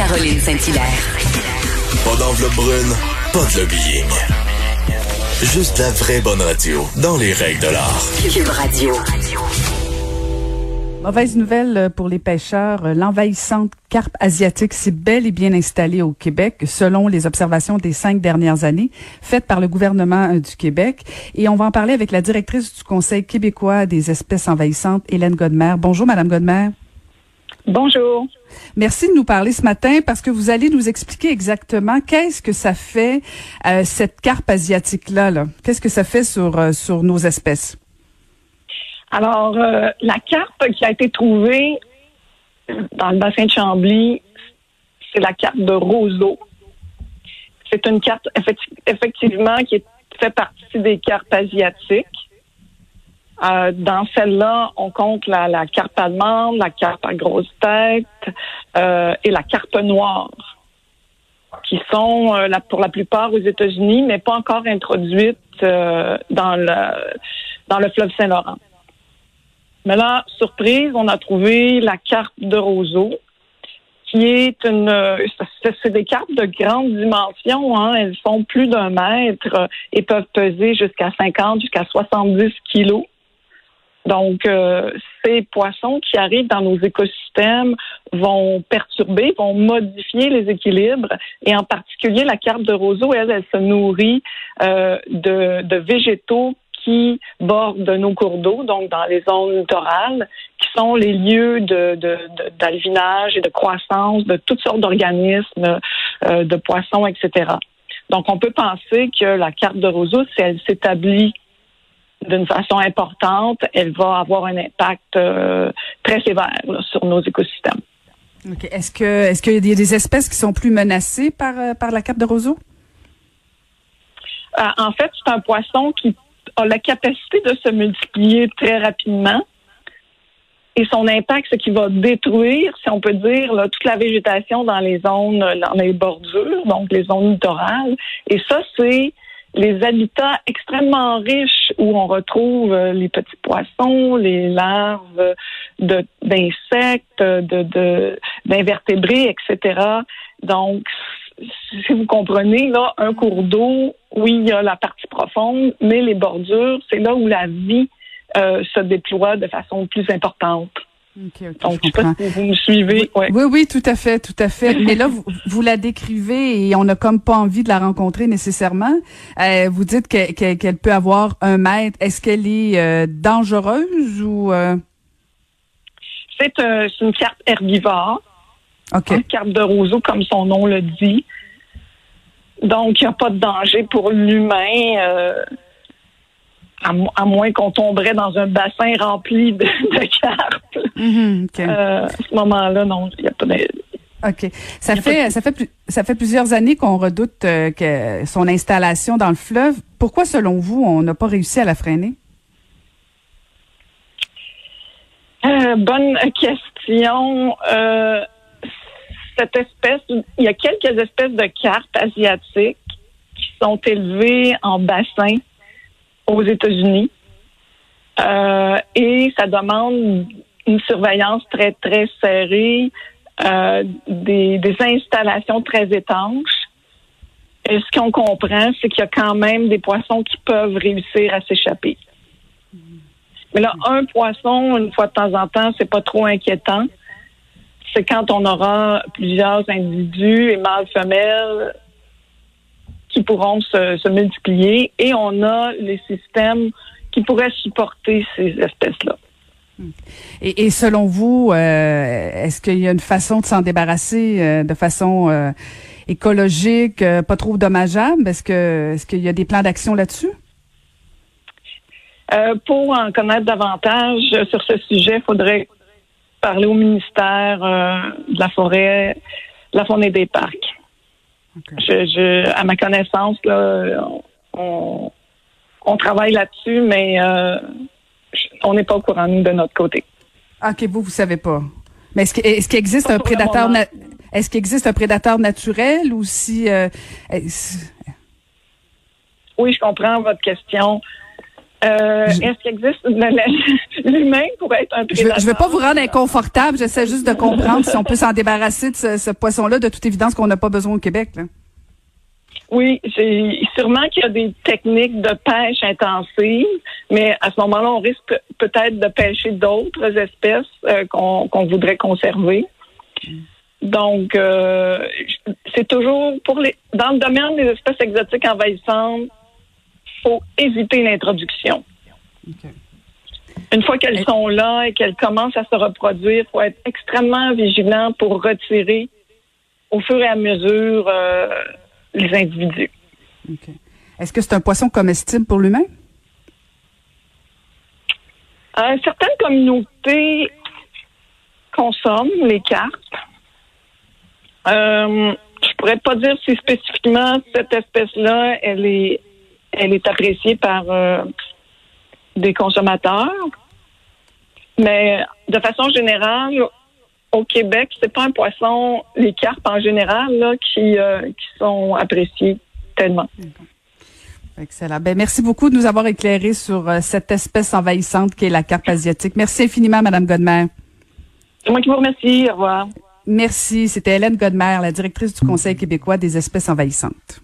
Caroline Saint-Hilaire. Pas d'enveloppe brune, pas de lobbying. Juste la vraie bonne radio, dans les règles de l'art. Cube Radio. Mauvaise nouvelle euh, pour les pêcheurs. Euh, l'envahissante carpe asiatique s'est bel et bien installée au Québec, selon les observations des cinq dernières années faites par le gouvernement euh, du Québec. Et on va en parler avec la directrice du Conseil québécois des espèces envahissantes, Hélène Godmer. Bonjour, Madame Godmer. Bonjour. Merci de nous parler ce matin parce que vous allez nous expliquer exactement qu'est-ce que ça fait cette carpe asiatique là. -là. Qu'est-ce que ça fait sur sur nos espèces? Alors, euh, la carpe qui a été trouvée dans le bassin de Chambly, c'est la carpe de roseau. C'est une carte effectivement qui fait partie des carpes asiatiques. Euh, dans celle-là, on compte la, la, carpe allemande, la carpe à grosse tête euh, et la carpe noire, qui sont la, pour la plupart aux États-Unis, mais pas encore introduites dans le dans le fleuve Saint-Laurent. Mais là, surprise, on a trouvé la carpe de roseau, qui est une, c'est des carpes de grande dimension. Hein. Elles font plus d'un mètre et peuvent peser jusqu'à 50, jusqu'à 70 kilos. Donc, euh, ces poissons qui arrivent dans nos écosystèmes vont perturber, vont modifier les équilibres. Et en particulier, la carpe de roseau, elle, elle se nourrit euh, de, de végétaux qui bordent nos cours d'eau, donc dans les zones littorales, qui sont les lieux de, d'alvinage et de croissance de toutes sortes d'organismes, euh, de poissons, etc. Donc, on peut penser que la carte de roseau, si elle s'établit d'une façon importante, elle va avoir un impact euh, très sévère sur nos écosystèmes. Est-ce que est-ce qu'il y a des espèces qui sont plus menacées par euh, par la carte de roseau? en fait, c'est un poisson qui a la capacité de se multiplier très rapidement. Et son impact, c'est qu'il va détruire, si on peut dire, toute la végétation dans les zones, dans les bordures, donc les zones littorales. Et ça, c'est les habitats extrêmement riches où on retrouve euh, les petits poissons, les larves d'insectes, de, d'invertébrés, etc. Donc, si vous comprenez, là, un cours d'eau, oui, il y a la partie profonde, mais les bordures, c'est là où la vie euh, se déploie de façon plus importante. Donc, je, sais pas si vous me suivez. Oui, oui, tout à fait, tout à fait. Mais là, vous, vous, la décrivez et on n'a comme pas envie de la rencontrer nécessairement. Euh, vous dites qu'elle peut avoir un mètre. Est-ce qu'elle est, euh, dangereuse ou C'est une carte herbivore. Une carte de roseau, comme son nom le dit. Donc, il n'y a pas de danger pour l'humain, euh, à, moins qu'on tomberait dans un bassin rempli de, euh, à ce moment-là, non, il n'y a pas de... OK. Ça fait, ça fait, ça fait plusieurs années qu'on redoute euh, que son installation dans le fleuve. Pourquoi, selon vous, on n'a pas réussi à la freiner? bonne question cette espèce, il y a quelques espèces de carpes asiatiques qui sont élevées en bassin aux États-Unis. Euh, et ça demande une surveillance très, très serrée, euh, des, installations très étanches. Et ce qu'on comprend, c'est qu'il y a quand même des poissons qui peuvent réussir à s'échapper. Mais là, un poisson, une fois de temps en temps, c'est pas trop inquiétant c'est quand on aura plusieurs individus et mâles femelles qui pourront se, multiplier et on a les systèmes qui pourraient supporter ces espèces-là. Et, selon vous, euh, est-ce qu'il y a une façon de s'en débarrasser euh, de façon euh, écologique, pas trop dommageable? Est-ce que est-ce qu'il y a des plans d'action là-dessus? pour en connaître davantage sur ce sujet, il faudrait parler au ministère de la forêt, de la faune et des parcs. Je, je, à ma connaissance, là, on, on travaille là-dessus, mais euh, on n'est pas au courant, nous, de notre côté. OK, vous, vous savez pas. Mais est-ce qu'il existe un prédateur est-ce qu'il existe un prédateur naturel ou si euh, Oui, je comprends votre question. Euh, Est-ce qu'il existe l'humain pourrait être un prédateur? Je ne veux pas vous rendre inconfortable. J'essaie juste de comprendre si on peut s'en débarrasser de ce, ce poisson-là. De toute évidence, qu'on n'a pas besoin au Québec. Là. Oui, c'est sûrement qu'il y a des techniques de pêche intensive, mais à ce moment-là, on risque peut-être de pêcher d'autres espèces euh, qu'on voudrait conserver. Donc, euh, c'est toujours pour les dans le domaine des espèces exotiques envahissantes, faut éviter l'introduction. Une fois qu'elles sont là et qu'elles commencent à se reproduire, faut être extrêmement vigilant pour retirer au fur et à mesure euh, les individus. Est-ce que c'est un poisson comestible pour l'humain? Euh, certaines communautés consomment les carpes. Euh, je pourrais pas dire si spécifiquement cette espèce-là, elle est, elle est appréciée par euh, des consommateurs. Mais de façon générale, au Québec, c'est pas un poisson, les carpes en général, là, qui, euh, qui sont appréciés tellement. Excellent. Ben, merci beaucoup de nous avoir éclairé sur euh, cette espèce envahissante qui est la carpe asiatique. Merci infiniment, Madame Godmer. C'est moi qui vous remercie. Au revoir. Merci. C'était Hélène Godmer, la directrice du Conseil québécois des espèces envahissantes.